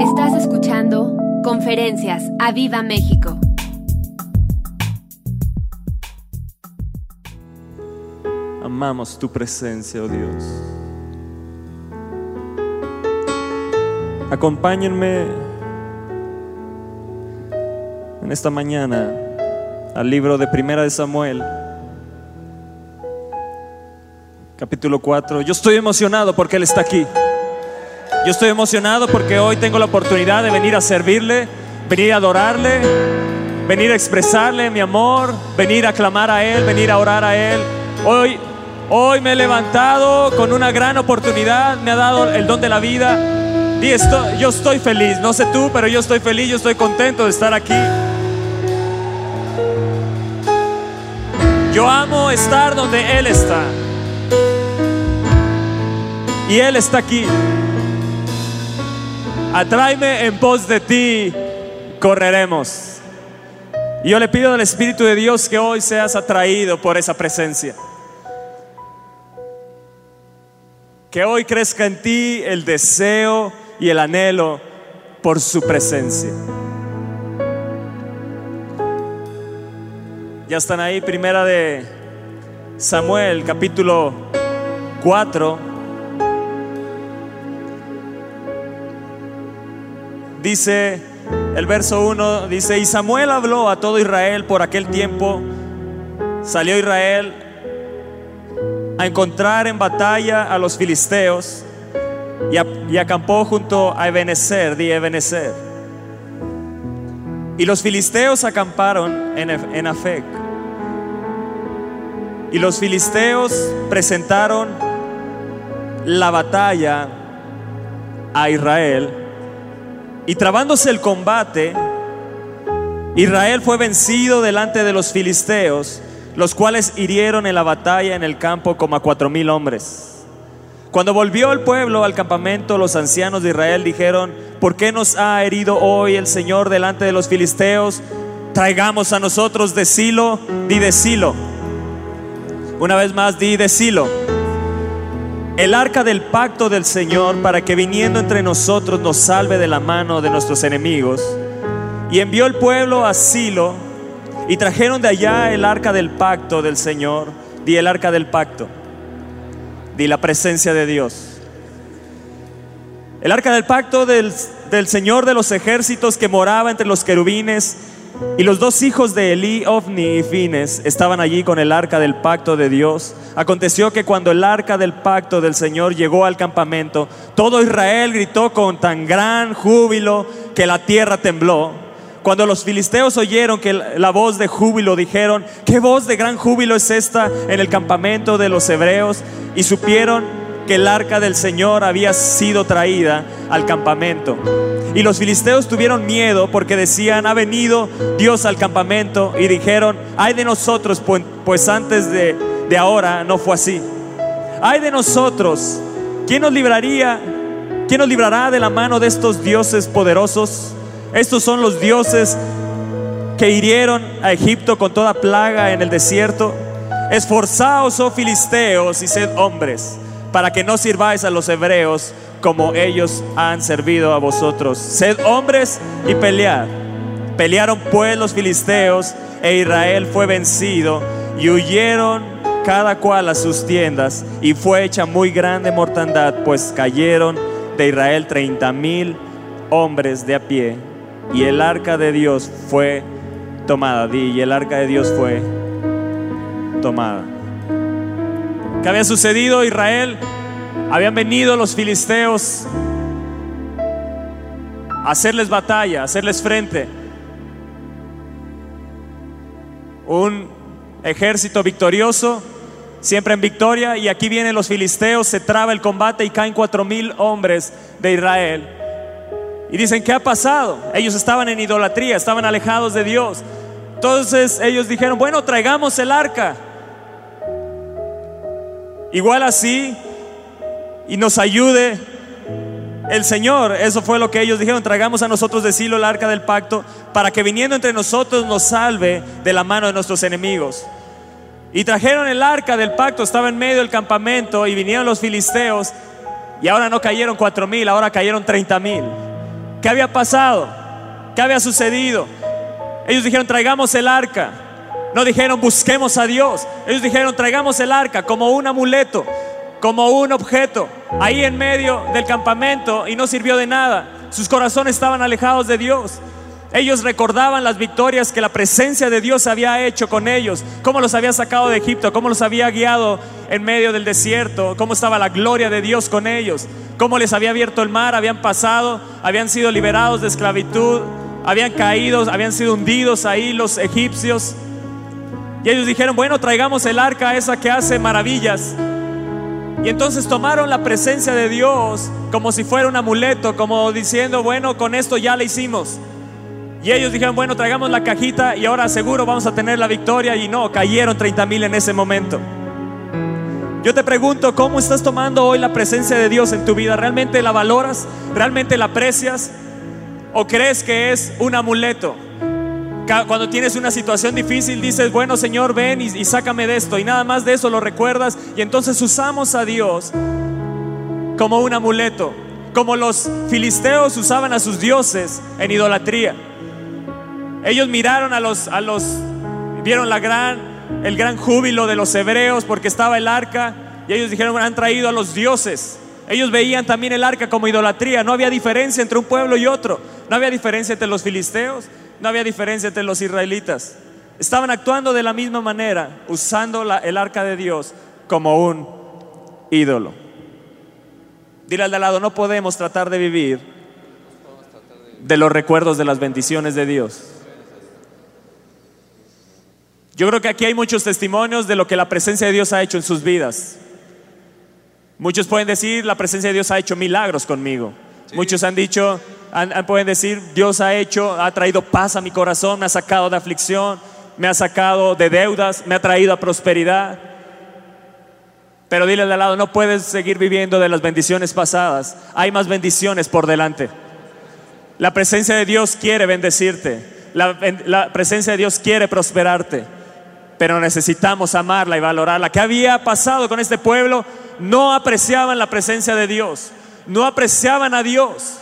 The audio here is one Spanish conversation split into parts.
Estás escuchando Conferencias a Viva México. Amamos tu presencia, oh Dios. Acompáñenme en esta mañana al libro de Primera de Samuel, capítulo 4. Yo estoy emocionado porque Él está aquí. Yo estoy emocionado porque hoy tengo la oportunidad de venir a servirle, venir a adorarle, venir a expresarle mi amor, venir a clamar a Él, venir a orar a Él. Hoy, hoy me he levantado con una gran oportunidad, me ha dado el don de la vida. Y esto, yo estoy feliz, no sé tú, pero yo estoy feliz, yo estoy contento de estar aquí. Yo amo estar donde Él está. Y Él está aquí. Atráeme en pos de ti, correremos. Y yo le pido al Espíritu de Dios que hoy seas atraído por esa presencia. Que hoy crezca en ti el deseo y el anhelo por su presencia. Ya están ahí, primera de Samuel, capítulo 4. Dice el verso 1, dice, y Samuel habló a todo Israel por aquel tiempo. Salió Israel a encontrar en batalla a los filisteos y, acampó junto a Ebenezer, di. Y los filisteos acamparon en, en. Y los filisteos presentaron la batalla a Israel y trabándose el combate, Israel fue vencido delante de los filisteos, los cuales hirieron en la batalla en el campo como a cuatro mil hombres. Cuando volvió el pueblo al campamento, los ancianos de Israel dijeron, ¿por qué nos ha herido hoy el Señor delante de los filisteos? Traigamos a nosotros de Silo, di de Silo. Una vez más, di de Silo el arca del pacto del Señor para que viniendo entre nosotros nos salve de la mano de nuestros enemigos. Y envió el pueblo a Silo y trajeron de allá el arca del pacto del Señor. Di el arca del pacto. Di la presencia de Dios. El arca del pacto del, del Señor de los ejércitos que moraba entre los querubines y los dos hijos de Elí, Ofni y Fines, estaban allí con el arca del pacto de Dios. Aconteció que cuando el arca del pacto del Señor llegó al campamento, todo Israel gritó con tan gran júbilo que la tierra tembló. Cuando los filisteos oyeron que la voz de júbilo, dijeron, ¿qué voz de gran júbilo es esta en el campamento de los hebreos? Y supieron que el arca del Señor había sido traída al campamento. Y los filisteos tuvieron miedo porque decían, ha venido Dios al campamento. Y dijeron, ay de nosotros, pues, antes de, de ahora no fue así. Ay de nosotros, ¿quién nos libraría? ¿Quién nos librará de la mano de estos dioses poderosos? Estos son los dioses que hirieron a Egipto con toda plaga en el desierto. Esforzaos, oh filisteos, y sed hombres para que no sirváis a los hebreos como ellos han servido a vosotros. Sed hombres y pelead. Pelearon pues los filisteos e Israel fue vencido y huyeron cada cual a sus tiendas y fue hecha muy grande mortandad, pues cayeron de Israel treinta mil hombres de a pie y el arca de Dios fue tomada. y el arca de Dios fue tomada. ¿Qué había sucedido Israel? Habían venido los filisteos a hacerles batalla, a hacerles frente. Un ejército victorioso, siempre en victoria, y aquí vienen los filisteos, se traba el combate y caen cuatro mil hombres de Israel. Y dicen, ¿qué ha pasado? Ellos estaban en idolatría, estaban alejados de Dios. Entonces ellos dijeron, bueno, traigamos el arca. Igual así, y nos ayude el Señor. Eso fue lo que ellos dijeron, tragamos a nosotros de Silo el arca del pacto para que viniendo entre nosotros nos salve de la mano de nuestros enemigos. Y trajeron el arca del pacto, estaba en medio del campamento y vinieron los filisteos y ahora no cayeron cuatro mil, ahora cayeron treinta mil. ¿Qué había pasado? ¿Qué había sucedido? Ellos dijeron, traigamos el arca. No dijeron, busquemos a Dios. Ellos dijeron, traigamos el arca como un amuleto, como un objeto, ahí en medio del campamento y no sirvió de nada. Sus corazones estaban alejados de Dios. Ellos recordaban las victorias que la presencia de Dios había hecho con ellos, cómo los había sacado de Egipto, cómo los había guiado en medio del desierto, cómo estaba la gloria de Dios con ellos, cómo les había abierto el mar, habían pasado, habían sido liberados de esclavitud, habían caído, habían sido hundidos ahí los egipcios. Y ellos dijeron, bueno, traigamos el arca esa que hace maravillas. Y entonces tomaron la presencia de Dios como si fuera un amuleto, como diciendo, bueno, con esto ya la hicimos. Y ellos dijeron, bueno, traigamos la cajita y ahora seguro vamos a tener la victoria. Y no, cayeron 30 mil en ese momento. Yo te pregunto, ¿cómo estás tomando hoy la presencia de Dios en tu vida? ¿Realmente la valoras? ¿Realmente la aprecias? ¿O crees que es un amuleto? Cuando tienes una situación difícil dices, bueno Señor, ven y, sácame de esto. Y nada más de eso lo recuerdas. Y entonces usamos a Dios como un amuleto. Como los filisteos usaban a sus dioses en idolatría. Ellos miraron a los, a los, vieron la gran, el gran júbilo de los hebreos porque estaba el arca y ellos dijeron, han traído a los dioses. Ellos veían también el arca como idolatría. No había diferencia entre un pueblo y otro. No había diferencia entre los filisteos. No había diferencia entre los israelitas. Estaban actuando de la misma manera, usando el arca de Dios como un ídolo. Dile al de al lado, no podemos tratar de vivir de los recuerdos de las bendiciones de Dios. Yo creo que aquí hay muchos testimonios de lo que la presencia de Dios ha hecho en sus vidas. Muchos pueden decir, la presencia de Dios ha hecho milagros conmigo. Muchos han dicho, pueden decir, Dios ha hecho, ha traído paz a mi corazón, me ha sacado de aflicción, me ha sacado de deudas, me ha traído a prosperidad. Pero dile de lado, no puedes seguir viviendo de las bendiciones pasadas. Hay más bendiciones por delante. La presencia de Dios quiere bendecirte. la presencia de Dios quiere prosperarte pero necesitamos amarla y valorarla. ¿Qué había pasado con este pueblo? No apreciaban la presencia de Dios, no apreciaban a Dios,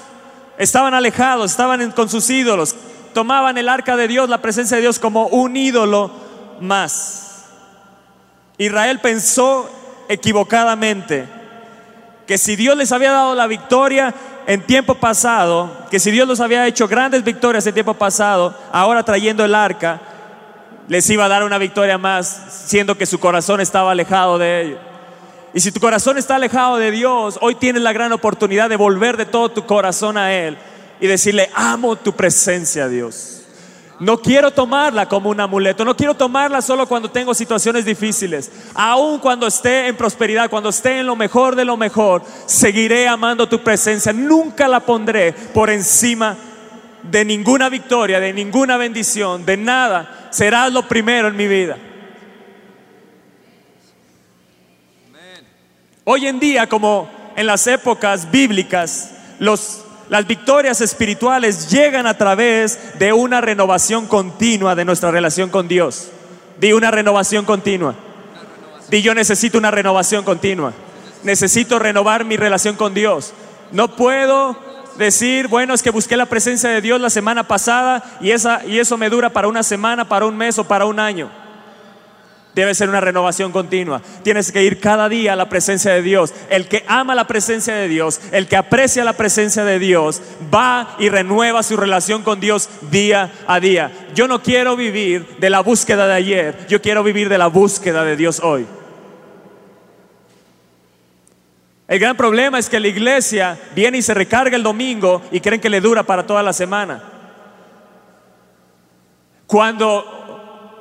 estaban alejados, estaban con sus ídolos, tomaban el arca de Dios, la presencia de Dios como un ídolo más. Israel pensó equivocadamente que si Dios les había dado la victoria en tiempo pasado, que si Dios los había hecho grandes victorias en tiempo pasado, ahora trayendo el arca, les iba a dar una victoria más, siendo que su corazón estaba alejado de ellos. Y si tu corazón está alejado de Dios, hoy tienes la gran oportunidad de volver de todo tu corazón a Él y decirle, amo tu presencia, Dios. No quiero tomarla como un amuleto, no quiero tomarla solo cuando tengo situaciones difíciles. Aún cuando esté en prosperidad, cuando esté en lo mejor de lo mejor, seguiré amando tu presencia. Nunca la pondré por encima de ninguna victoria, de ninguna bendición, de nada serás lo primero en mi vida. Hoy en día, como en las épocas bíblicas, las victorias espirituales llegan a través de una renovación continua de nuestra relación con Dios. Di una renovación continua. Di yo necesito una renovación continua. Necesito renovar mi relación con Dios. No puedo decir, bueno, es que busqué la presencia de Dios la semana pasada y eso me dura para una semana, para un mes o para un año. Debe ser una renovación continua. Tienes que ir cada día a la presencia de Dios. El que ama la presencia de Dios, el que aprecia la presencia de Dios, va y renueva su relación con Dios día a día. Yo no quiero vivir de la búsqueda de ayer, yo quiero vivir de la búsqueda de Dios hoy. El gran problema es que la iglesia viene y se recarga el domingo y creen que le dura para toda la semana. Cuando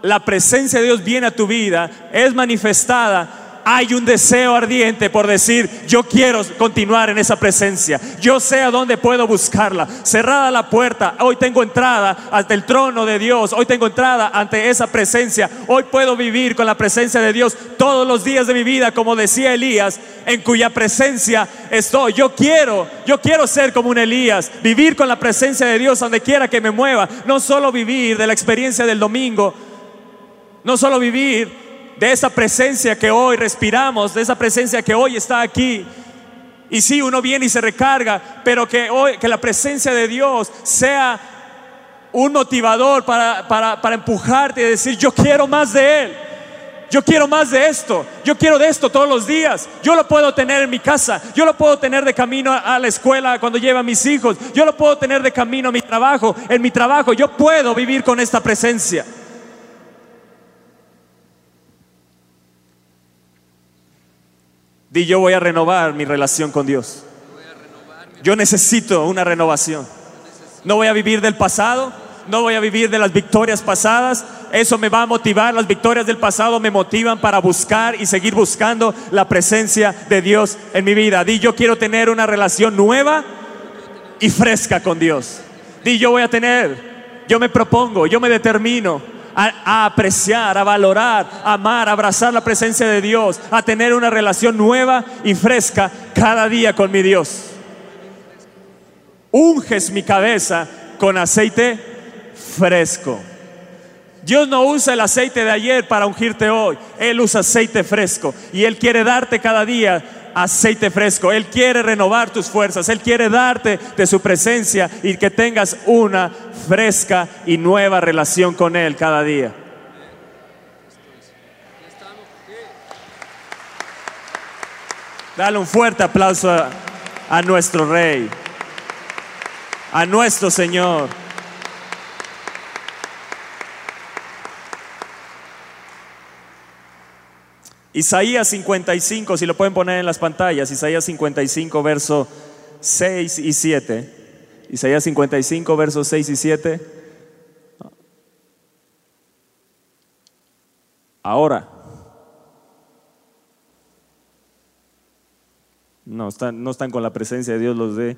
la presencia de Dios viene a tu vida, es manifestada hay un deseo ardiente por decir, yo quiero continuar en esa presencia, yo sé a dónde puedo buscarla. Cerrada la puerta, hoy tengo entrada ante el trono de Dios, hoy tengo entrada ante esa presencia, hoy puedo vivir con la presencia de Dios todos los días de mi vida, como decía Elías, en cuya presencia estoy. Yo quiero, yo quiero ser como un Elías, vivir con la presencia de Dios donde quiera que me mueva, no solo vivir de la experiencia del domingo, no solo vivir de esa presencia que hoy respiramos, de esa presencia que hoy está aquí. Y sí, uno viene y se recarga, pero que hoy que la presencia de Dios sea un motivador para, para, para empujarte y decir, yo quiero más de Él. Yo quiero más de esto. Yo quiero de esto todos los días. Yo lo puedo tener en mi casa. Yo lo puedo tener de camino a la escuela cuando lleve a mis hijos. Yo lo puedo tener de camino a mi trabajo. En mi trabajo yo puedo vivir con esta presencia. Di yo voy a renovar mi relación con Dios. Yo necesito una renovación. No voy a vivir del pasado, no voy a vivir de las victorias pasadas. Eso me va a motivar. Las victorias del pasado me motivan para buscar y seguir buscando la presencia de Dios en mi vida. Di, yo quiero tener una relación nueva y fresca con Dios. Di, yo voy a tener, yo me propongo, yo me determino a, apreciar, a valorar, a amar, a abrazar la presencia de Dios, a tener una relación nueva y fresca cada día con mi Dios. Unges mi cabeza con aceite fresco. Dios no usa el aceite de ayer para ungirte hoy. Él usa aceite fresco. Y Él quiere darte cada día aceite fresco. Él quiere renovar tus fuerzas. Él quiere darte de su presencia y que tengas una fresca y nueva relación con Él cada día. Dale un fuerte aplauso a, nuestro Rey, a nuestro Señor. Isaías 55, si lo pueden poner en las pantallas, Isaías 55, verso 6 y 7. Isaías 55, versos 6 y 7. Ahora. No están, no están con la presencia de Dios los de...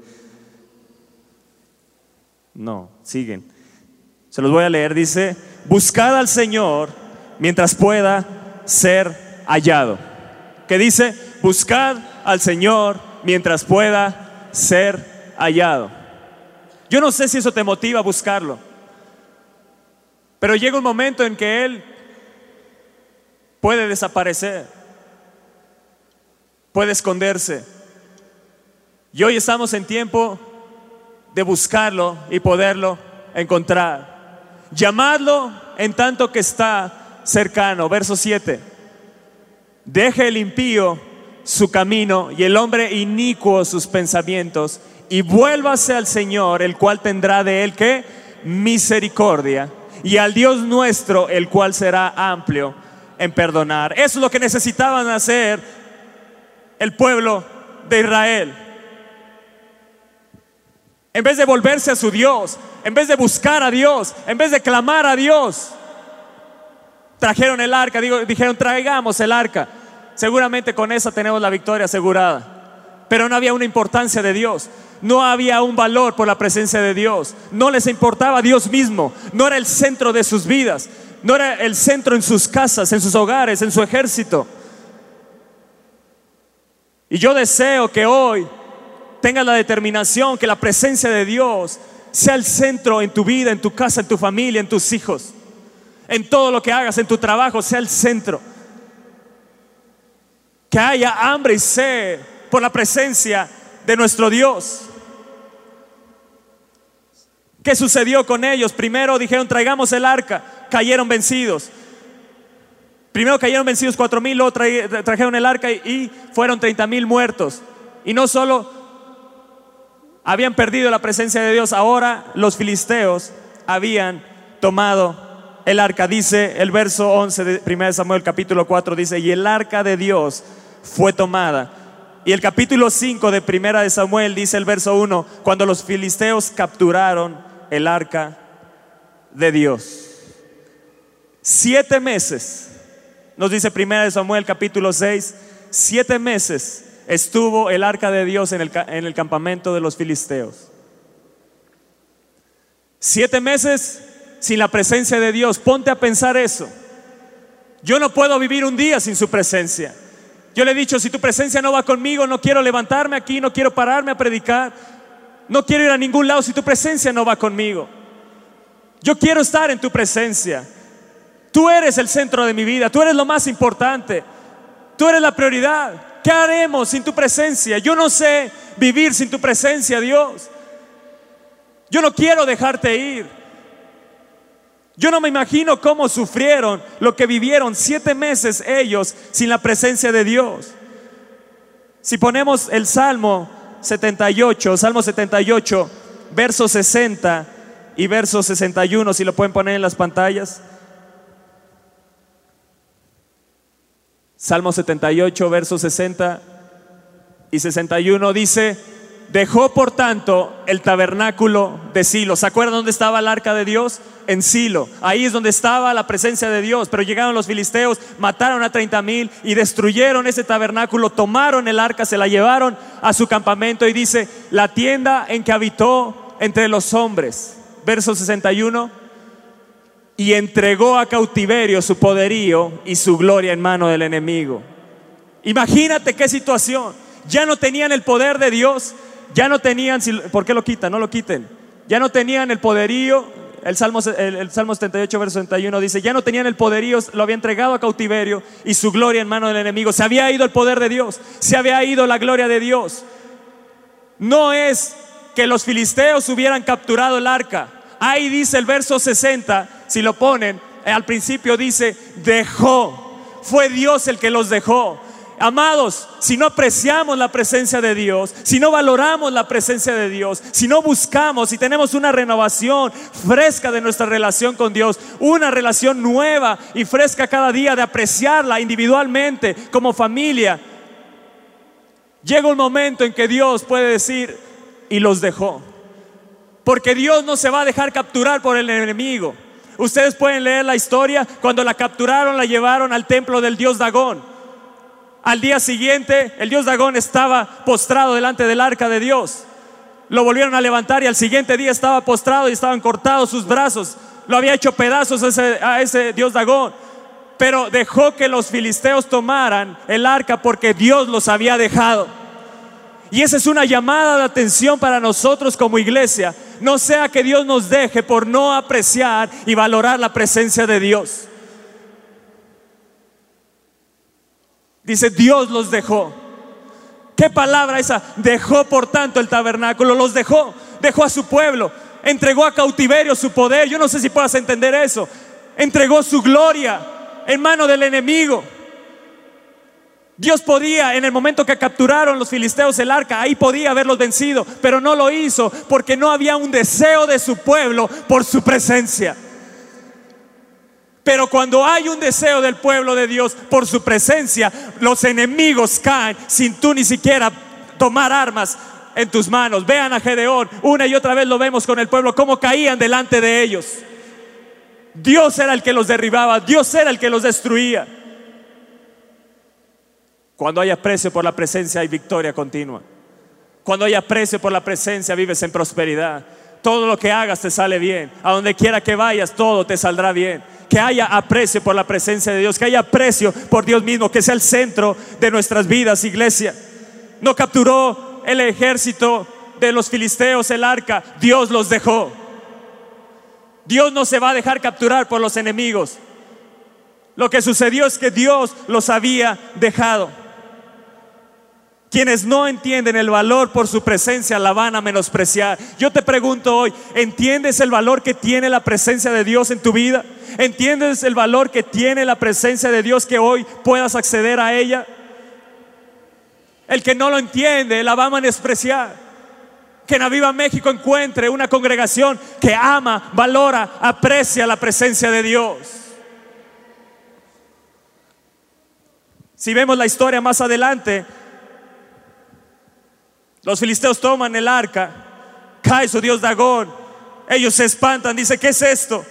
No, siguen. Se los voy a leer. Dice, buscad al Señor mientras pueda ser hallado. Que dice, buscad al Señor mientras pueda ser hallado. Yo no sé si eso te motiva a buscarlo, pero llega un momento en que Él puede desaparecer, puede esconderse. Y hoy estamos en tiempo de buscarlo y poderlo encontrar. Llamadlo en tanto que está cercano. Verso 7. Deje el impío su camino y el hombre inicuo sus pensamientos y vuélvase al Señor, el cual tendrá de él que misericordia y al Dios nuestro, el cual será amplio en perdonar. Eso es lo que necesitaban hacer el pueblo de Israel. En vez de volverse a su Dios, en vez de buscar a Dios, en vez de clamar a Dios, trajeron el arca, dijeron traigamos el arca. Seguramente con esa tenemos la victoria asegurada. Pero no había una importancia de Dios. No había un valor por la presencia de Dios. No les importaba Dios mismo. No era el centro de sus vidas. No era el centro en sus casas, en sus hogares, en su ejército. Y yo deseo que hoy tengas la determinación que la presencia de Dios sea el centro en tu vida, en tu casa, en tu familia, en tus hijos. En todo lo que hagas, en tu trabajo, sea el centro que haya hambre y sed por la presencia de nuestro Dios. ¿Qué sucedió con ellos? Primero dijeron, traigamos el arca, cayeron vencidos. Primero cayeron vencidos cuatro mil, luego trajeron el arca y fueron treinta mil muertos. Y no solo habían perdido la presencia de Dios, ahora los filisteos habían tomado el arca. Dice el verso 11 de 1 Samuel capítulo 4, dice, y el arca de Dios fue tomada. Y el capítulo 5 de Primera de Samuel dice el verso 1, cuando los filisteos capturaron el arca de Dios. Siete meses, nos dice Primera de Samuel capítulo 6, siete meses estuvo el arca de Dios en el, en el campamento de los filisteos. Siete meses sin la presencia de Dios. Ponte a pensar eso. Yo no puedo vivir un día sin su presencia. Yo le he dicho, si tu presencia no va conmigo, no quiero levantarme aquí, no quiero pararme a predicar, no quiero ir a ningún lado si tu presencia no va conmigo. Yo quiero estar en tu presencia. Tú eres el centro de mi vida, tú eres lo más importante, tú eres la prioridad. ¿Qué haremos sin tu presencia? Yo no sé vivir sin tu presencia, Dios. Yo no quiero dejarte ir. Yo no me imagino cómo sufrieron lo que vivieron siete meses ellos sin la presencia de Dios. Si ponemos el Salmo 78, Salmo 78, verso 60 y verso 61, si lo pueden poner en las pantallas. Salmo 78, verso 60 y 61 dice, dejó por tanto el tabernáculo de Silo. ¿Se acuerdan dónde estaba el arca de Dios? En Silo. Ahí es donde estaba la presencia de Dios. Pero llegaron los filisteos, mataron a 30 mil y destruyeron ese tabernáculo, tomaron el arca, se la llevaron a su campamento y dice, la tienda en que habitó entre los hombres. Verso 61. Y entregó a cautiverio su poderío y su gloria en mano del enemigo. Imagínate qué situación. Ya no tenían el poder de Dios, ya no tenían, ¿por qué lo quitan? No lo quiten. Ya no tenían el poderío. El Salmo, el, Salmo 78, verso 61 dice, ya no tenían el poderío, lo había entregado a cautiverio y su gloria en mano del enemigo. Se había ido el poder de Dios, se había ido la gloria de Dios. No es que los filisteos hubieran capturado el arca. Ahí dice el verso 60, si lo ponen, al principio dice, dejó. Fue Dios el que los dejó. Amados, si no apreciamos la presencia de Dios, si no valoramos la presencia de Dios, si no buscamos, si tenemos una renovación fresca de nuestra relación con Dios, una relación nueva y fresca cada día de apreciarla individualmente como familia, llega un momento en que Dios puede decir, y los dejó. Porque Dios no se va a dejar capturar por el enemigo. Ustedes pueden leer la historia, cuando la capturaron la llevaron al templo del dios Dagón. Al día siguiente, el dios Dagón estaba postrado delante del arca de Dios. Lo volvieron a levantar y al siguiente día estaba postrado y estaban cortados sus brazos. Lo había hecho pedazos a ese, dios Dagón. Pero dejó que los filisteos tomaran el arca porque Dios los había dejado. Y esa es una llamada de atención para nosotros como iglesia. No sea que Dios nos deje por no apreciar y valorar la presencia de Dios. Dice, Dios los dejó. ¿Qué palabra esa? Dejó por tanto el tabernáculo, los dejó, dejó a su pueblo, entregó a cautiverio su poder. Yo no sé si puedas entender eso. Entregó su gloria en mano del enemigo. Dios podía, en el momento que capturaron los filisteos el arca, ahí podía haberlos vencido, pero no lo hizo porque no había un deseo de su pueblo por su presencia. Pero cuando hay un deseo del pueblo de Dios por su presencia, los enemigos caen sin tú ni siquiera tomar armas en tus manos. Vean a Gedeón, una y otra vez lo vemos con el pueblo, cómo caían delante de ellos. Dios era el que los derribaba, Dios era el que los destruía. Cuando hay aprecio por la presencia hay victoria continua. Cuando hay aprecio por la presencia vives en prosperidad. Todo lo que hagas te sale bien. A donde quiera que vayas, todo te saldrá bien que haya aprecio por la presencia de Dios, que haya aprecio por Dios mismo, que sea el centro de nuestras vidas, iglesia. No capturó el ejército de los filisteos el arca, Dios los dejó. Dios no se va a dejar capturar por los enemigos. Lo que sucedió es que Dios los había dejado. Quienes no entienden el valor por su presencia la van a menospreciar. Yo te pregunto hoy, ¿entiendes el valor que tiene la presencia de Dios en tu vida? ¿Entiendes el valor que tiene la presencia de Dios que hoy puedas acceder a ella? El que no lo entiende la va a menospreciar. Que en Aviva México encuentre una congregación que ama, valora, aprecia la presencia de Dios. Si vemos la historia más adelante, los filisteos toman el arca, cae su dios Dagón, ellos se espantan, dice, ¿qué es esto?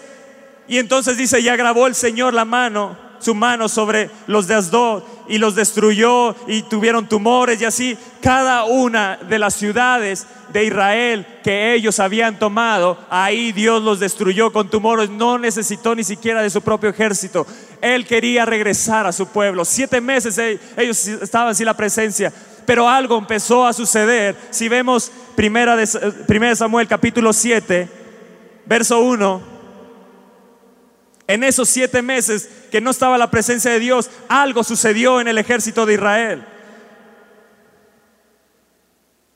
Y entonces dice, ya grabó el Señor la mano, su mano sobre los de Asdod y los destruyó y tuvieron tumores y así cada una de las ciudades de Israel que ellos habían tomado, ahí Dios los destruyó con tumores, no necesitó ni siquiera de su propio ejército. Él quería regresar a su pueblo. Siete meses ellos estaban sin la presencia pero algo empezó a suceder. Si vemos primera de, primera Samuel capítulo 7, verso 1, en esos siete meses que no estaba la presencia de Dios, algo sucedió en el ejército de Israel.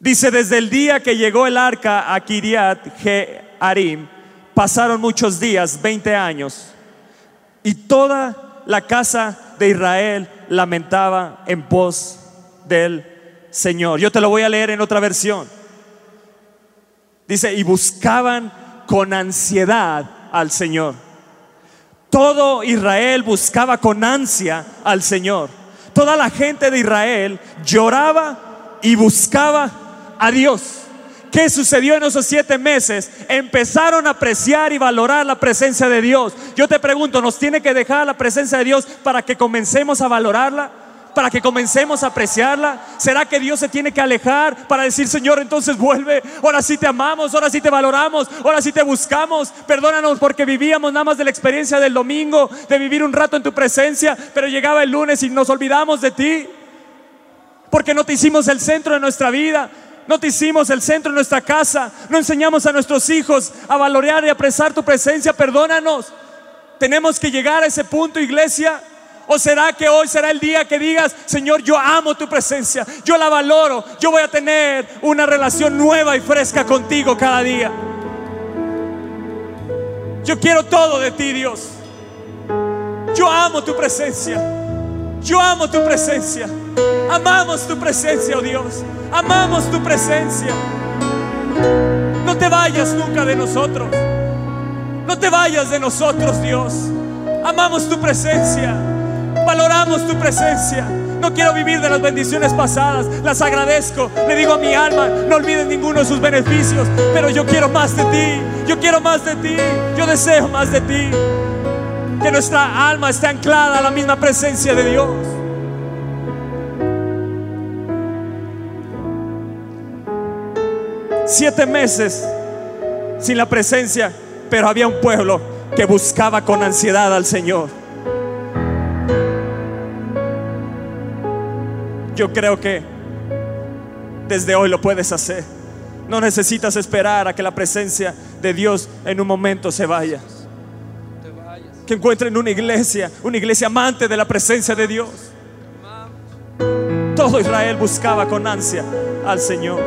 Dice, desde el día que llegó el arca a Kiriat Jearim, pasaron muchos días, 20 años, y toda la casa de Israel lamentaba en pos del Señor. Yo te lo voy a leer en otra versión. Dice, y buscaban con ansiedad al Señor. Todo Israel buscaba con ansia al Señor. Toda la gente de Israel lloraba y buscaba a Dios. ¿Qué sucedió en esos siete meses? Empezaron a apreciar y valorar la presencia de Dios. Yo te pregunto, ¿nos tiene que dejar la presencia de Dios para que comencemos a valorarla? Para que comencemos a apreciarla? ¿Será que Dios se tiene que alejar para decir, Señor, entonces vuelve? Ahora sí te amamos, ahora sí te valoramos, ahora sí te buscamos. Perdónanos porque vivíamos nada más de la experiencia del domingo, de vivir un rato en tu presencia, pero llegaba el lunes y nos olvidamos de ti. Porque no te hicimos el centro de nuestra vida, no te hicimos el centro de nuestra casa, no enseñamos a nuestros hijos a valorar y apreciar tu presencia. Perdónanos. Tenemos que llegar a ese punto, iglesia. ¿O será que hoy será el día que digas, Señor, yo amo tu presencia, yo la valoro, yo voy a tener una relación nueva y fresca contigo cada día? Yo quiero todo de ti, Dios. Yo amo tu presencia. Yo amo tu presencia. Amamos tu presencia, oh Dios. Amamos tu presencia. No te vayas nunca de nosotros. No te vayas de nosotros, Dios. Amamos tu presencia valoramos tu presencia. No quiero vivir de las bendiciones pasadas, las agradezco. Le digo a mi alma, no olvides ninguno de sus beneficios, pero yo quiero más de ti, yo quiero más de ti, yo deseo más de ti. Que nuestra alma esté anclada a la misma presencia de Dios. Siete meses sin la presencia, pero había un pueblo que buscaba con ansiedad al Señor. Yo creo que desde hoy lo puedes hacer. No necesitas esperar a que la presencia de Dios en un momento se vaya. Que encuentren una iglesia, una iglesia amante de la presencia de Dios. Todo Israel buscaba con ansia al Señor.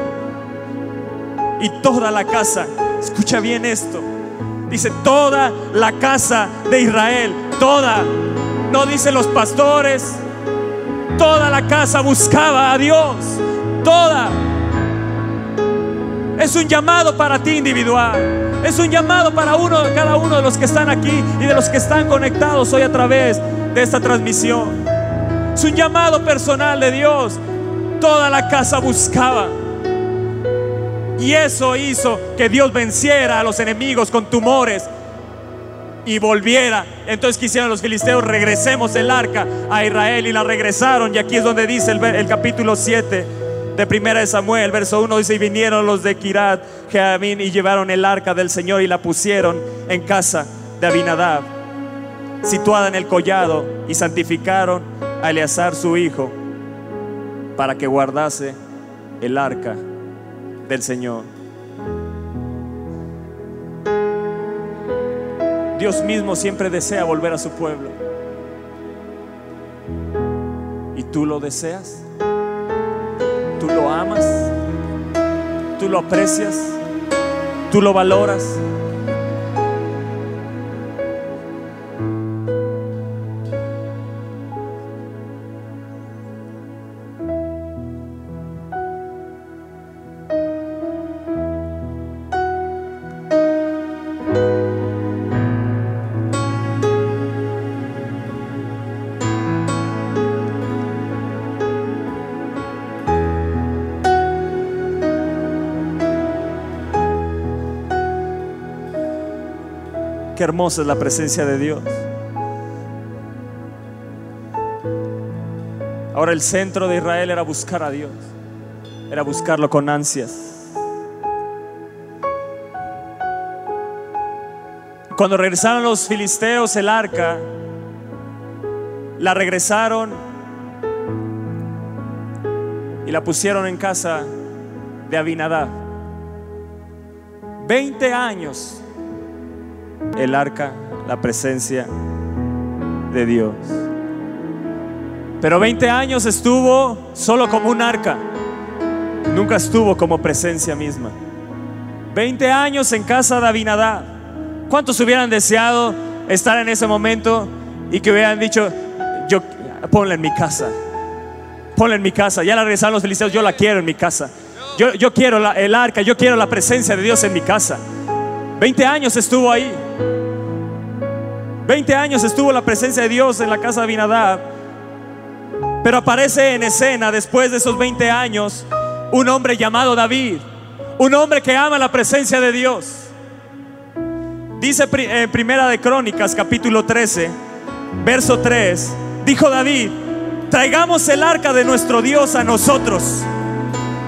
Y toda la casa, escucha bien esto, dice toda la casa de Israel, toda, no dice los pastores, Toda la casa buscaba a Dios. Toda. Es un llamado para ti individual. Es un llamado para uno, cada uno de los que están aquí y de los que están conectados hoy a través de esta transmisión. Es un llamado personal de Dios. Toda la casa buscaba. Y eso hizo que Dios venciera a los enemigos con tumores, y volviera. Entonces quisieron los filisteos, regresemos el arca a Israel y la regresaron. Y aquí es donde dice el, capítulo 7 de Primera de Samuel, verso 1 dice, y vinieron los de Kirat, Jeamín, y llevaron el arca del Señor y la pusieron en casa de Abinadab, situada en el collado, y santificaron a Eleazar su hijo, para que guardase el arca del Señor. Dios mismo siempre desea volver a su pueblo. ¿Y tú lo deseas? ¿Tú lo amas? ¿Tú lo aprecias? ¿Tú lo valoras? Hermosa es la presencia de Dios. Ahora el centro de Israel era buscar a Dios, era buscarlo con ansias. Cuando regresaron los filisteos el arca, la regresaron y la pusieron en casa de Abinadab. Veinte años el arca, la presencia de Dios. Pero 20 años estuvo solo como un arca. nunca estuvo como presencia misma. 20 años en casa de Abinadab. ¿Cuántos hubieran deseado estar en ese momento y que hubieran dicho, yo ponla en mi casa? Ponla en mi casa. Ya la regresaron los filisteos, yo la quiero en mi casa. Yo, yo quiero el arca, yo quiero la presencia de Dios en mi casa. 20 años estuvo ahí. 20 años estuvo la presencia de Dios en la casa de Abinadab. Pero aparece en escena después de esos 20 años un hombre llamado David. Un hombre que ama la presencia de Dios. Dice en Primera de Crónicas, capítulo 13, verso 3. Dijo David, traigamos el arca de nuestro Dios a nosotros.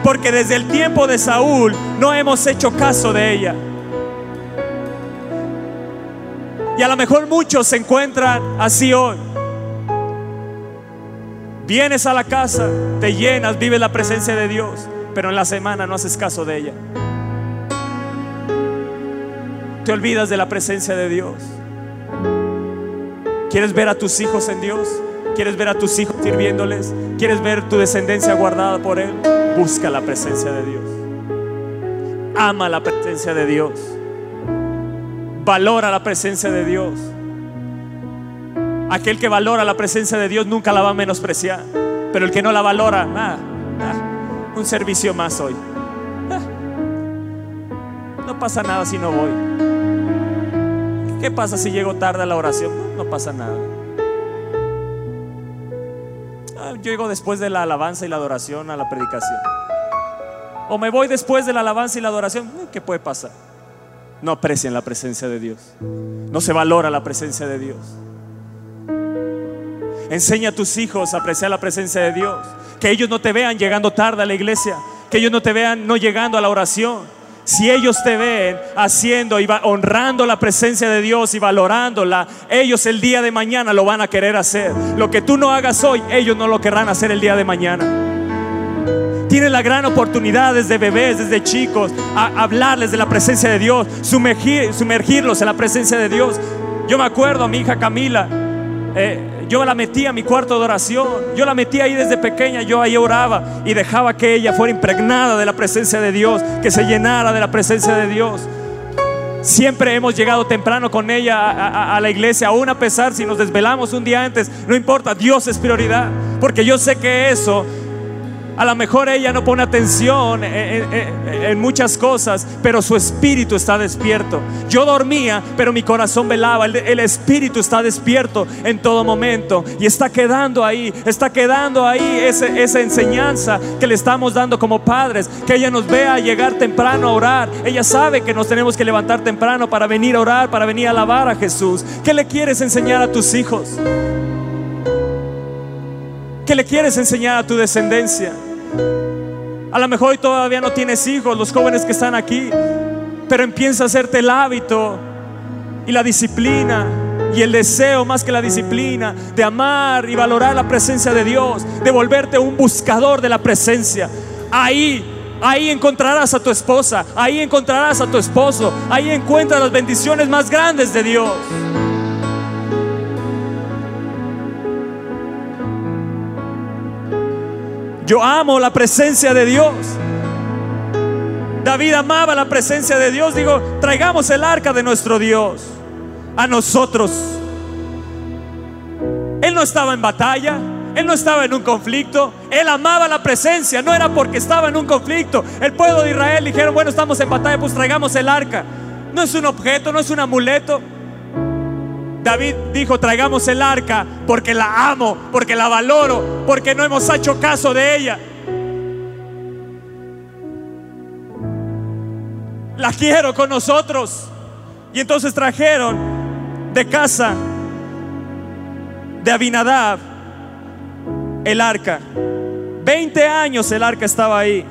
Porque desde el tiempo de Saúl no hemos hecho caso de ella. Y a lo mejor muchos se encuentran así hoy. Vienes a la casa, te llenas, vives la presencia de Dios, pero en la semana no haces caso de ella. Te olvidas de la presencia de Dios. ¿Quieres ver a tus hijos en Dios? ¿Quieres ver a tus hijos sirviéndoles? ¿Quieres ver tu descendencia guardada por Él? Busca la presencia de Dios. Ama la presencia de Dios. Valora la presencia de Dios. Aquel que valora la presencia de Dios nunca la va a menospreciar. Pero el que no la valora, ah, un servicio más hoy. Ah, no pasa nada si no voy. ¿Qué pasa si llego tarde a la oración? No pasa nada. Ah, yo llego después de la alabanza y la adoración a la predicación. O me voy después de la alabanza y la adoración. ¿Qué puede pasar? No aprecian la presencia de Dios. No se valora la presencia de Dios. Enseña a tus hijos a apreciar la presencia de Dios. Que ellos no te vean llegando tarde a la iglesia. Que ellos no te vean no llegando a la oración. Si ellos te ven haciendo y honrando la presencia de Dios y valorándola, ellos el día de mañana lo van a querer hacer. Lo que tú no hagas hoy, ellos no lo querrán hacer el día de mañana. Tienes la gran oportunidad desde bebés, desde chicos, a hablarles de la presencia de Dios, sumergir- sumergirlos en la presencia de Dios. Yo me acuerdo a mi hija Camila, eh, yo la metí a mi cuarto de oración, yo la metí ahí desde pequeña, yo ahí oraba y dejaba que ella fuera impregnada de la presencia de Dios, que se llenara de la presencia de Dios. Siempre hemos llegado temprano con ella a, a- a la iglesia, aún a pesar si nos desvelamos un día antes, no importa, Dios es prioridad, porque yo sé que eso a lo mejor ella no pone atención en, muchas cosas, pero su espíritu está despierto. Yo dormía, pero mi corazón velaba. El, espíritu está despierto en todo momento y está quedando ahí, está quedando ahí esa enseñanza que le estamos dando como padres. Que ella nos vea llegar temprano a orar. Ella sabe que nos tenemos que levantar temprano para venir a orar, para venir a alabar a Jesús. ¿Qué le quieres enseñar a tus hijos? ¿Qué le quieres enseñar a tu descendencia? A lo mejor todavía no tienes hijos, los jóvenes que están aquí, pero empieza a hacerte el hábito y la disciplina y el deseo más que la disciplina de amar y valorar la presencia de Dios, de volverte un buscador de la presencia. Ahí Ahí encontrarás a tu esposa, ahí encontrarás a tu esposo, ahí encuentras las bendiciones más grandes de Dios. Yo amo la presencia de Dios. David amaba la presencia de Dios. Digo, traigamos el arca de nuestro Dios a nosotros. Él no estaba en batalla, él no estaba en un conflicto, él amaba la presencia, no era porque estaba en un conflicto. El pueblo de Israel dijeron, bueno, estamos en batalla, pues traigamos el arca. No es un objeto, no es un amuleto. David dijo, traigamos el arca porque la amo, porque la valoro, porque no hemos hecho caso de ella. La quiero con nosotros. Y entonces trajeron de casa de Abinadab el arca. 20 años el arca estaba ahí.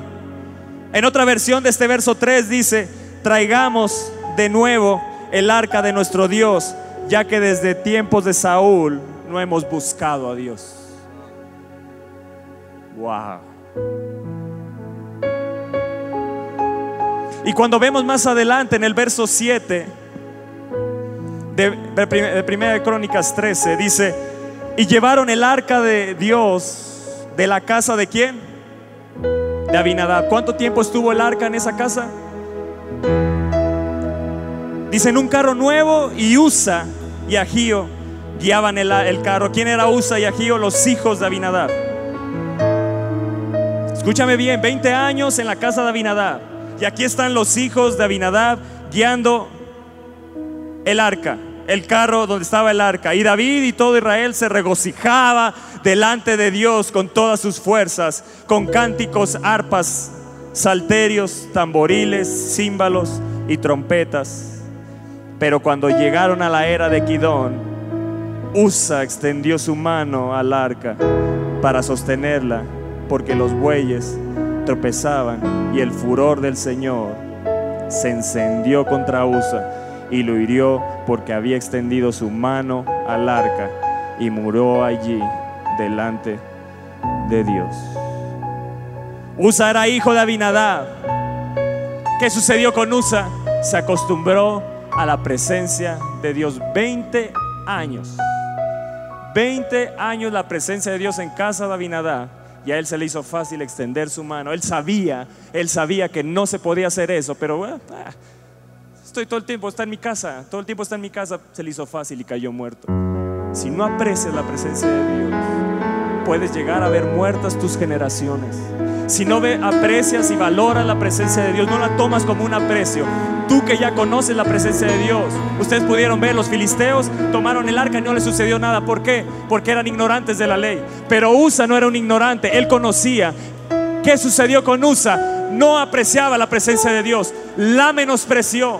En otra versión de este verso 3 dice, traigamos de nuevo el arca de nuestro Dios, ya que desde tiempos de Saúl no hemos buscado a Dios. Wow. Y cuando vemos más adelante en el verso 7 de, de, prim- de Primera de Crónicas 13, dice, y llevaron el arca de Dios de la casa de quién? de Abinadab. ¿Cuánto tiempo estuvo el arca en esa casa? Dicen un carro nuevo y Usa y Agío guiaban el, carro. ¿Quién era Usa y Agío? Los hijos de Abinadab. Escúchame bien, 20 años en la casa de Abinadab. Y aquí están los hijos de Abinadab guiando el arca, el carro donde estaba el arca. Y David y todo Israel se regocijaba delante de Dios con todas sus fuerzas, con cánticos, arpas, salterios, tamboriles, címbalos y trompetas. Pero cuando llegaron a la era de Kidón, Usa extendió su mano al arca para sostenerla, porque los bueyes tropezaban y el furor del Señor se encendió contra Usa y lo hirió porque había extendido su mano al arca y murió allí delante de Dios. Usa era hijo de Abinadab. ¿Qué sucedió con Usa? Se acostumbró a la presencia de Dios 20 años. 20 años la presencia de Dios en casa de Abinadab y a él se le hizo fácil extender su mano. Él sabía, él sabía que no se podía hacer eso, pero bueno, ah, estoy todo el tiempo, está en mi casa, todo el tiempo está en mi casa, se le hizo fácil y cayó muerto. Si no aprecias la presencia de Dios, puedes llegar a ver muertas tus generaciones. Si no aprecias y valoras la presencia de Dios, no la tomas como un aprecio. Tú que ya conoces la presencia de Dios, ustedes pudieron ver, los filisteos tomaron el arca y no les sucedió nada. ¿Por qué? Porque eran ignorantes de la ley. Pero Usa no era un ignorante, él conocía. ¿Qué sucedió con Usa? No apreciaba la presencia de Dios, la menospreció,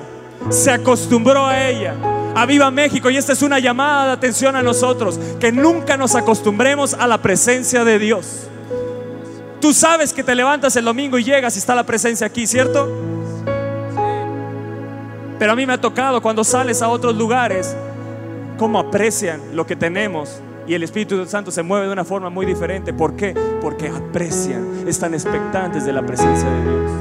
se acostumbró a ella. A Viva México, y esta es una llamada de atención a nosotros, que nunca nos acostumbremos a la presencia de Dios. Tú sabes que te levantas el domingo y llegas y está la presencia aquí, ¿cierto? Pero a mí me ha tocado cuando sales a otros lugares, cómo aprecian lo que tenemos. Y el Espíritu Santo se mueve de una forma muy diferente. ¿Por qué? Porque aprecian, están expectantes de la presencia de Dios.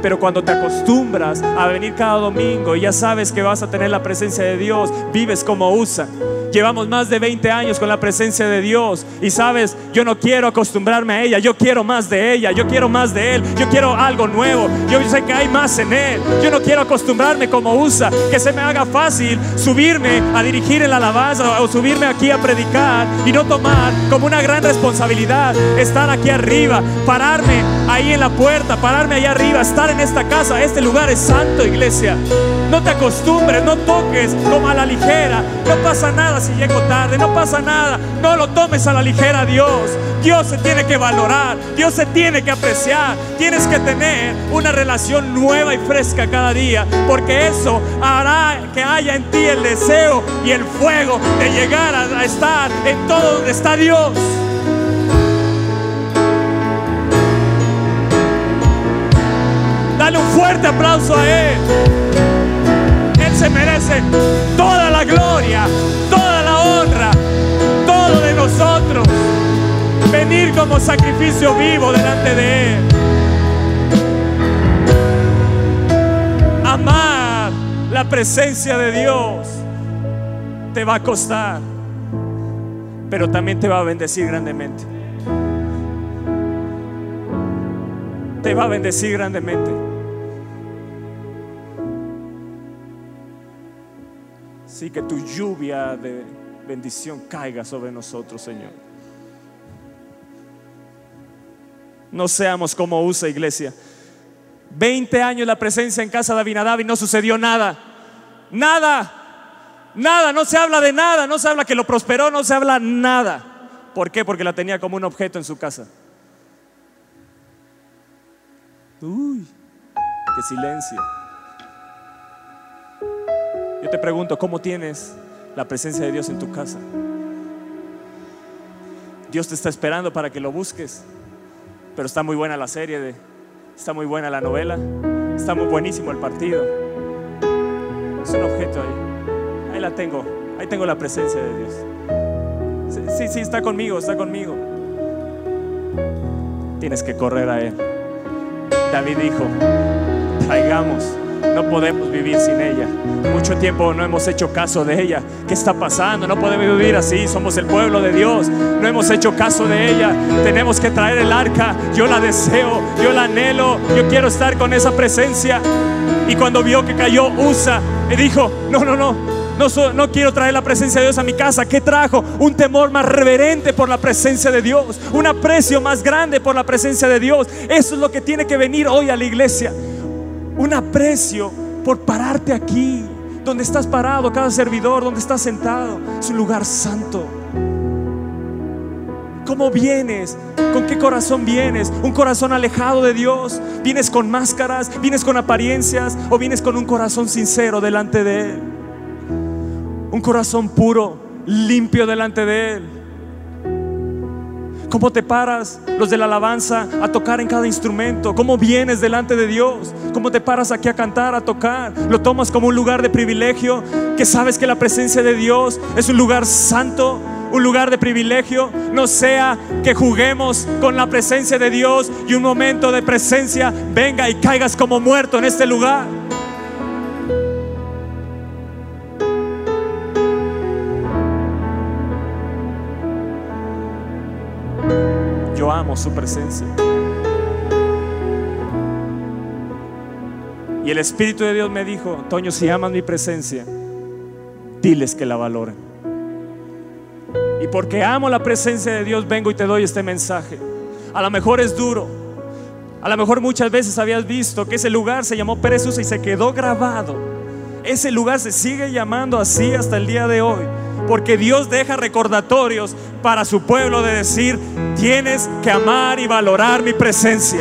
Pero cuando te acostumbras a venir cada domingo y ya sabes que vas a tener la presencia de Dios, vives como usa. Llevamos más de 20 años con la presencia de Dios. Y sabes, yo no quiero acostumbrarme a ella, yo quiero más de ella, yo quiero más de Él, yo quiero algo nuevo, yo sé que hay más en Él, yo no quiero acostumbrarme como usa, que se me haga fácil subirme a dirigir en la alabanza o subirme aquí a predicar y no tomar como una gran responsabilidad estar aquí arriba, pararme ahí en la puerta, pararme ahí arriba, estar en esta casa, este lugar es santo, iglesia. No te acostumbres, no toques como a la ligera, no pasa nada si llego tarde, no pasa nada. No lo tomes a la ligera, Dios. Dios se tiene que valorar, Dios se tiene que apreciar. Tienes que tener una relación nueva y fresca cada día, porque eso hará que haya en ti el deseo y el fuego de llegar a estar en todo donde está Dios. Dale un fuerte aplauso a Él. Se merece toda la gloria, toda la honra, todo de nosotros. Venir como sacrificio vivo delante de Él. Amar la presencia de Dios te va a costar, pero también te va a bendecir grandemente. Te va a bendecir grandemente. Sí, que tu lluvia de bendición caiga sobre nosotros, Señor. No seamos como usa iglesia. 20 años la presencia en casa de Abinadab y no sucedió nada. Nada. Nada, no se habla de nada, no se habla que lo prosperó, no se habla nada. ¿Por qué? Porque la tenía como un objeto en su casa. Uy, qué silencio. Yo te pregunto, ¿cómo tienes la presencia de Dios en tu casa? Dios te está esperando para que lo busques. Pero está muy buena la serie, está muy buena la novela, está muy buenísimo el partido. Es un objeto ahí. Ahí la tengo, ahí tengo la presencia de Dios. Sí, sí, está conmigo, está conmigo. Tienes que correr a Él. David dijo, traigamos, no podemos vivir sin ella. mucho tiempo no hemos hecho caso de ella. ¿Qué está pasando? No podemos vivir así. Somos el pueblo de Dios. No hemos hecho caso de ella. Tenemos que traer el arca. Yo la deseo. Yo la anhelo. Yo quiero estar con esa presencia. Y cuando vio que cayó Usa, me dijo, no, no, no. No, no, quiero traer la presencia de Dios a mi casa. ¿Qué trajo? Un temor más reverente por la presencia de Dios. Un aprecio más grande por la presencia de Dios. Eso es lo que tiene que venir hoy a la iglesia. Un aprecio por pararte aquí, donde estás parado, cada servidor, donde estás sentado. Es un lugar santo. ¿Cómo vienes? ¿Con qué corazón vienes? ¿Un corazón alejado de Dios? ¿Vienes con máscaras? ¿Vienes con apariencias? ¿O vienes con un corazón sincero delante de Él? Un corazón puro, limpio delante de Él. ¿Cómo te paras los de la alabanza a tocar en cada instrumento? ¿Cómo vienes delante de Dios? ¿Cómo te paras aquí a cantar, a tocar? ¿Lo tomas como un lugar de privilegio? ¿Que sabes que la presencia de Dios es un lugar santo? un lugar de privilegio, no sea que juguemos con la presencia de Dios y un momento de presencia venga y caigas como muerto en este lugar. Su presencia. Y el Espíritu de Dios me dijo, Toño, si amas mi presencia, diles que la valoren. Y porque amo la presencia de Dios, vengo y te doy este mensaje. A lo mejor es duro. A lo mejor muchas veces habías visto que ese lugar se llamó Pérez y se quedó grabado. Ese lugar se sigue llamando así hasta el día de hoy. Porque Dios deja recordatorios para su pueblo de decir, tienes que amar y valorar mi presencia.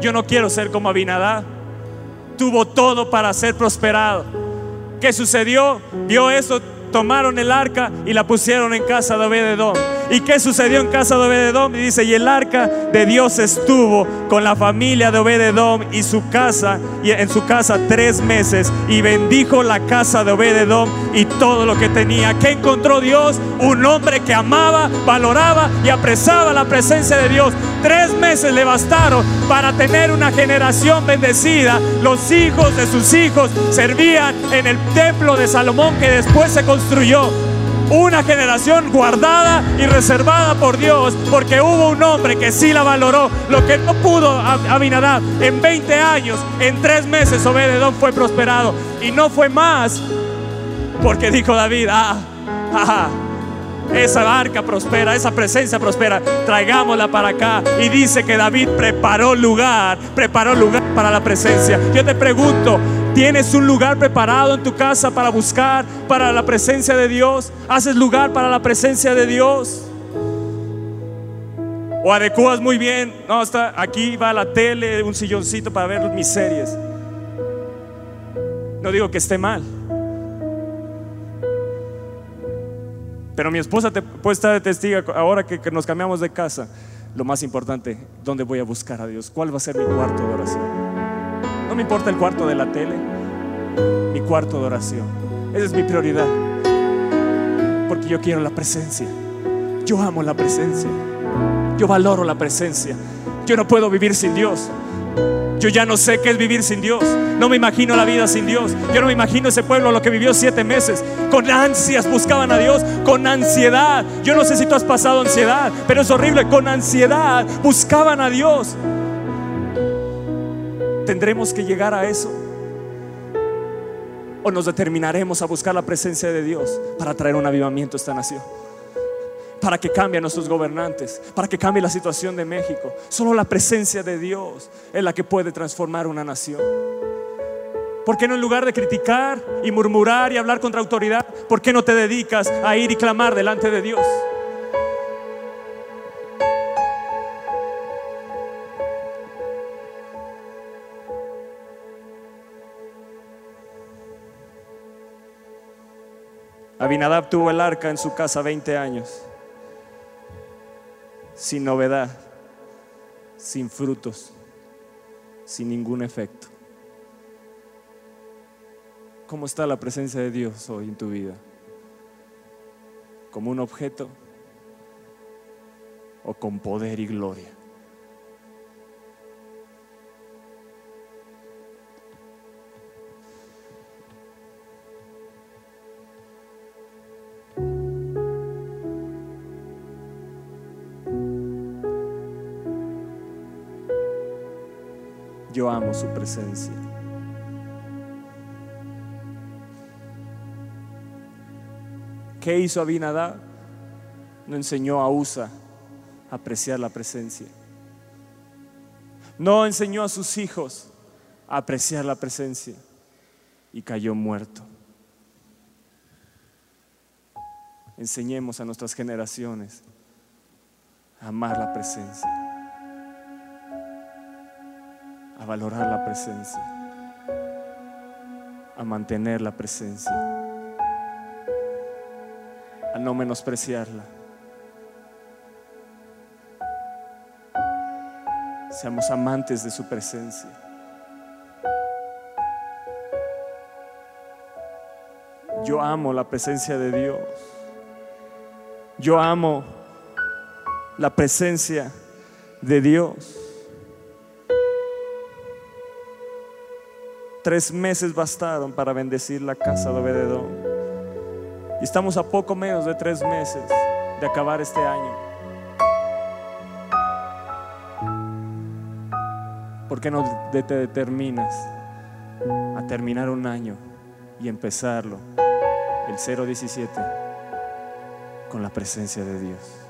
Yo no quiero ser como Abinadá. Tuvo todo para ser prosperado. ¿Qué sucedió? Vio eso, tomaron el arca y la pusieron en casa de Obededón. ¿Y qué sucedió en casa de Obededom? Y dice, y el arca de Dios estuvo con la familia de Obededom y su casa, y en su casa tres meses, y bendijo la casa de Obededom y todo lo que tenía. ¿Qué encontró Dios? Un hombre que amaba, valoraba y apresaba la presencia de Dios. Tres meses le bastaron para tener una generación bendecida. Los hijos de sus hijos servían en el templo de Salomón que después se construyó una generación guardada y reservada por Dios, porque hubo un hombre que sí la valoró, lo que no pudo Abinadab en 20 años, en tres meses Obededón fue prosperado y no fue más, porque dijo David, ah, ah, esa barca prospera, esa presencia prospera, traigámosla para acá. Y dice que David preparó lugar, preparó lugar para la presencia. Yo te pregunto, ¿Tienes un lugar preparado en tu casa para buscar para la presencia de Dios? ¿Haces lugar para la presencia de Dios? ¿O adecuas muy bien? No, está aquí va la tele, un silloncito para ver mis series. No digo que esté mal. Pero mi esposa te, puede estar de testigo ahora que, que nos cambiamos de casa. Lo más importante, ¿dónde voy a buscar a Dios? ¿Cuál va a ser mi cuarto de oración? No me importa el cuarto de la tele, mi cuarto de oración. Esa es mi prioridad. Porque yo quiero la presencia. Yo amo la presencia. Yo valoro la presencia. Yo no puedo vivir sin Dios. Yo ya no sé qué es vivir sin Dios. No me imagino la vida sin Dios. Yo no me imagino ese pueblo lo que vivió siete meses. Con ansias buscaban a Dios, con ansiedad. Yo no sé si tú has pasado ansiedad, pero es horrible. Con ansiedad buscaban a Dios. ¿Tendremos que llegar a eso? ¿O nos determinaremos a buscar la presencia de Dios para traer un avivamiento a esta nación? Para que cambie a nuestros gobernantes, para que cambie la situación de México. Solo la presencia de Dios es la que puede transformar una nación. ¿Por qué no en lugar de criticar y murmurar y hablar contra autoridad, por qué no te dedicas a ir y clamar delante de Dios? Abinadab tuvo el arca en su casa 20 años, sin novedad, sin frutos, sin ningún efecto. ¿Cómo está la presencia de Dios hoy en tu vida? ¿Como un objeto o con poder y gloria? Amo su presencia. ¿Qué hizo Abinadab? No enseñó a Usa a apreciar la presencia. No enseñó a sus hijos a apreciar la presencia y cayó muerto. Enseñemos a nuestras generaciones a amar la presencia, a valorar la presencia, a mantener la presencia, a no menospreciarla. Seamos amantes de su presencia. Yo amo la presencia de Dios. Yo amo la presencia de Dios. Tres meses bastaron para bendecir la casa de Obededón. Y estamos a poco menos de tres meses de acabar este año. ¿Por qué no te determinas a terminar un año y empezarlo, el 017, con la presencia de Dios?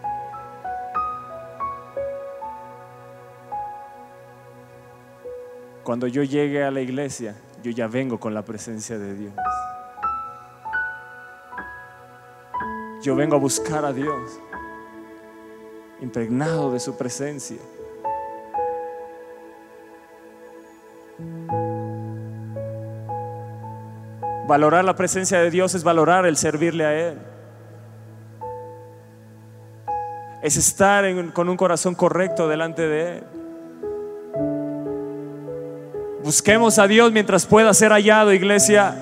Cuando yo llegue a la iglesia, yo ya vengo con la presencia de Dios. Yo vengo a buscar a Dios, impregnado de su presencia. Valorar la presencia de Dios es valorar el servirle a Él. Es estar con un corazón correcto delante de Él. Busquemos a Dios mientras pueda ser hallado, iglesia.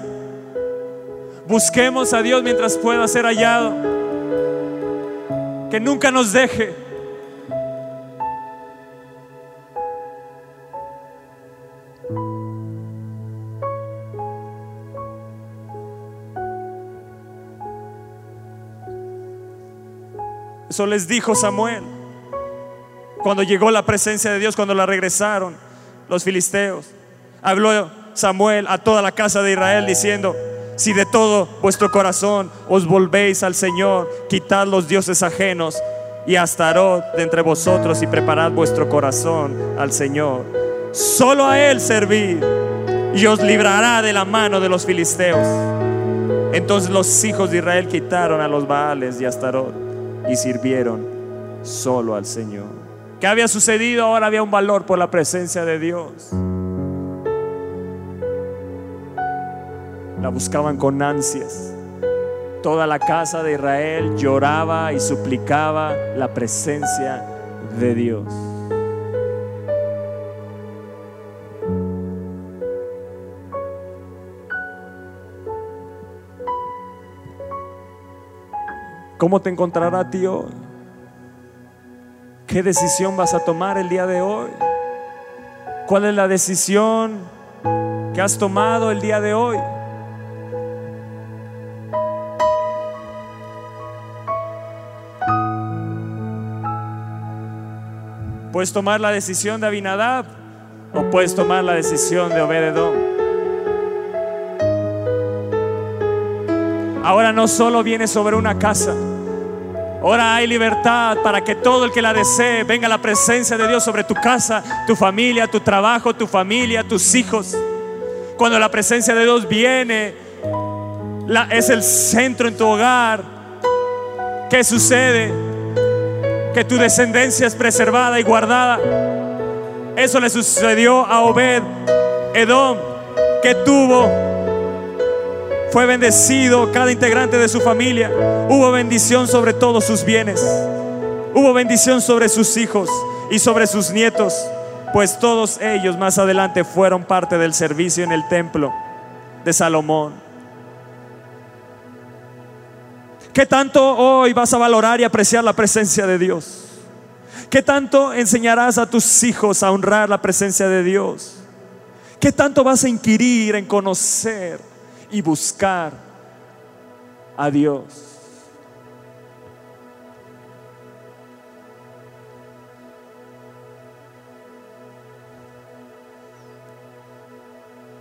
Busquemos a Dios mientras pueda ser hallado. Que nunca nos deje. Eso les dijo Samuel cuando llegó la presencia de Dios, cuando la regresaron los filisteos. Habló Samuel a toda la casa de Israel diciendo, si de todo vuestro corazón os volvéis al Señor, quitad los dioses ajenos y Astarot de entre vosotros y preparad vuestro corazón al Señor. Solo a Él servid y os librará de la mano de los filisteos. Entonces los hijos de Israel quitaron a los Baales y Astarot y sirvieron solo al Señor. ¿Qué había sucedido? Ahora había un valor por la presencia de Dios. La buscaban con ansias. Toda la casa de Israel lloraba y suplicaba la presencia de Dios. ¿Cómo te encontrará a ti hoy? ¿Qué decisión vas a tomar el día de hoy? ¿Cuál es la decisión que has tomado el día de hoy? Puedes tomar la decisión de Abinadab o puedes tomar la decisión de Obededón. Ahora no solo viene sobre una casa, Ahora hay libertad para que todo el que la desee venga la presencia de Dios sobre tu casa, tu familia, tu trabajo, tu familia, tus hijos. Cuando la presencia de Dios viene, es el centro en tu hogar. ¿Qué sucede? Que tu descendencia es preservada y guardada. Eso le sucedió a Obed Edom, que tuvo fue bendecido cada integrante de su familia. Hubo bendición sobre todos sus bienes. Hubo bendición sobre sus hijos y sobre sus nietos, pues todos ellos más adelante fueron parte del servicio en el templo de Salomón. ¿Qué tanto hoy vas a valorar y apreciar la presencia de Dios? ¿Qué tanto enseñarás a tus hijos a honrar la presencia de Dios? ¿Qué tanto vas a inquirir en conocer y buscar a Dios.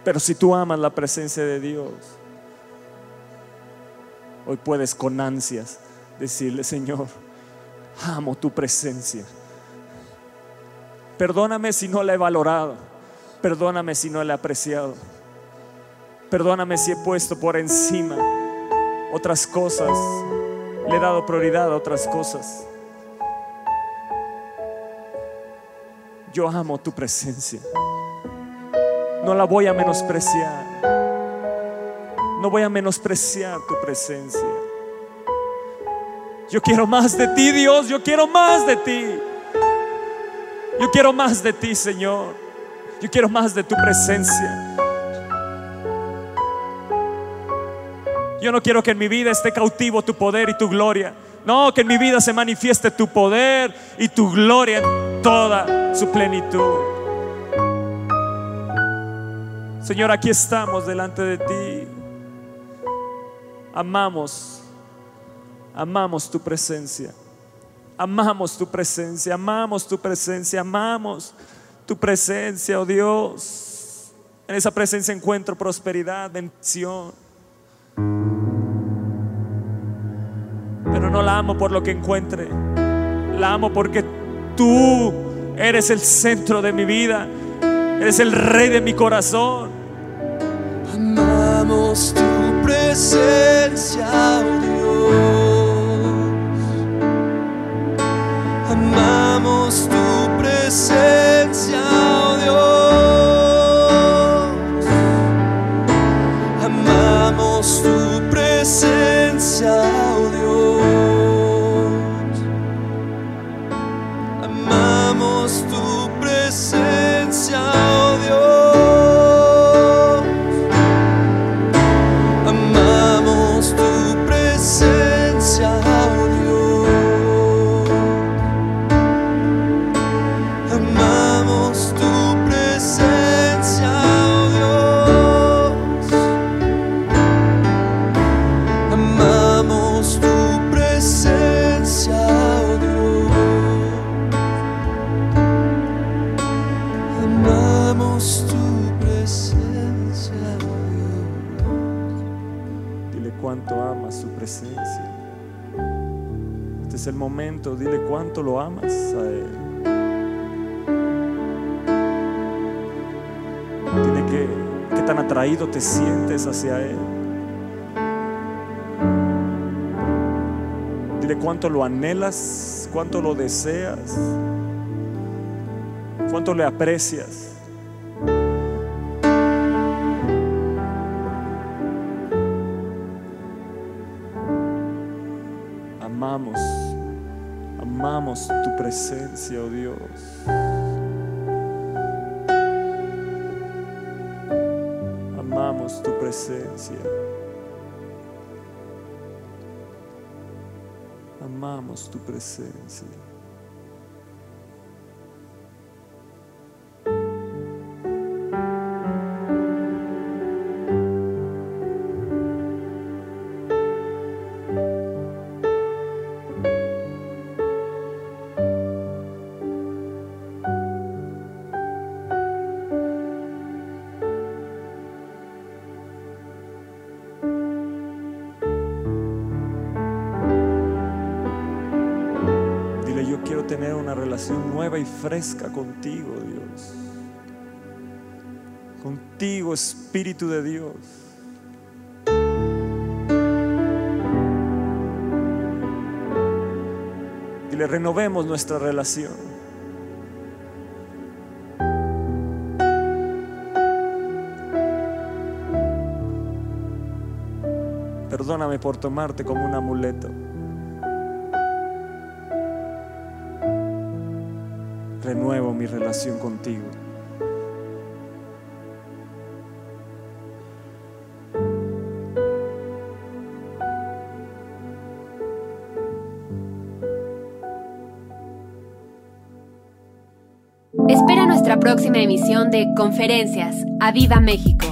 Pero si tú amas la presencia de Dios, hoy puedes con ansias decirle, Señor, amo tu presencia. Perdóname si no la he valorado. Perdóname si no la he apreciado. Perdóname si he puesto por encima otras cosas. Le he dado prioridad a otras cosas. Yo amo tu presencia. No la voy a menospreciar. No voy a menospreciar tu presencia. Yo quiero más de ti, Dios. Yo quiero más de ti. Yo quiero más de ti, Señor. Yo quiero más de tu presencia. Yo no quiero que en mi vida esté cautivo tu poder y tu gloria. No, que en mi vida se manifieste tu poder y tu gloria en toda su plenitud. Señor, aquí estamos delante de ti. Amamos, amamos tu presencia. Amamos tu presencia, amamos tu presencia, amamos tu presencia, oh Dios. En esa presencia encuentro prosperidad, bendición. Pero no la amo por lo que encuentre. La amo porque tú eres el centro de mi vida. Eres el rey de mi corazón. Amamos tu presencia, oh Dios. Amamos tu presencia, lo anhelas, cuánto lo deseas, cuánto le aprecias. Amamos, amamos tu presencia, oh Dios. Amamos tu presencia. Amamos tu presencia. Y fresca contigo, Dios. Contigo, Espíritu de Dios. Dile, renovemos nuestra relación. Perdóname por tomarte como un amuleto. Mi relación contigo. Espera nuestra próxima emisión de Conferencias. ¡A Viva México!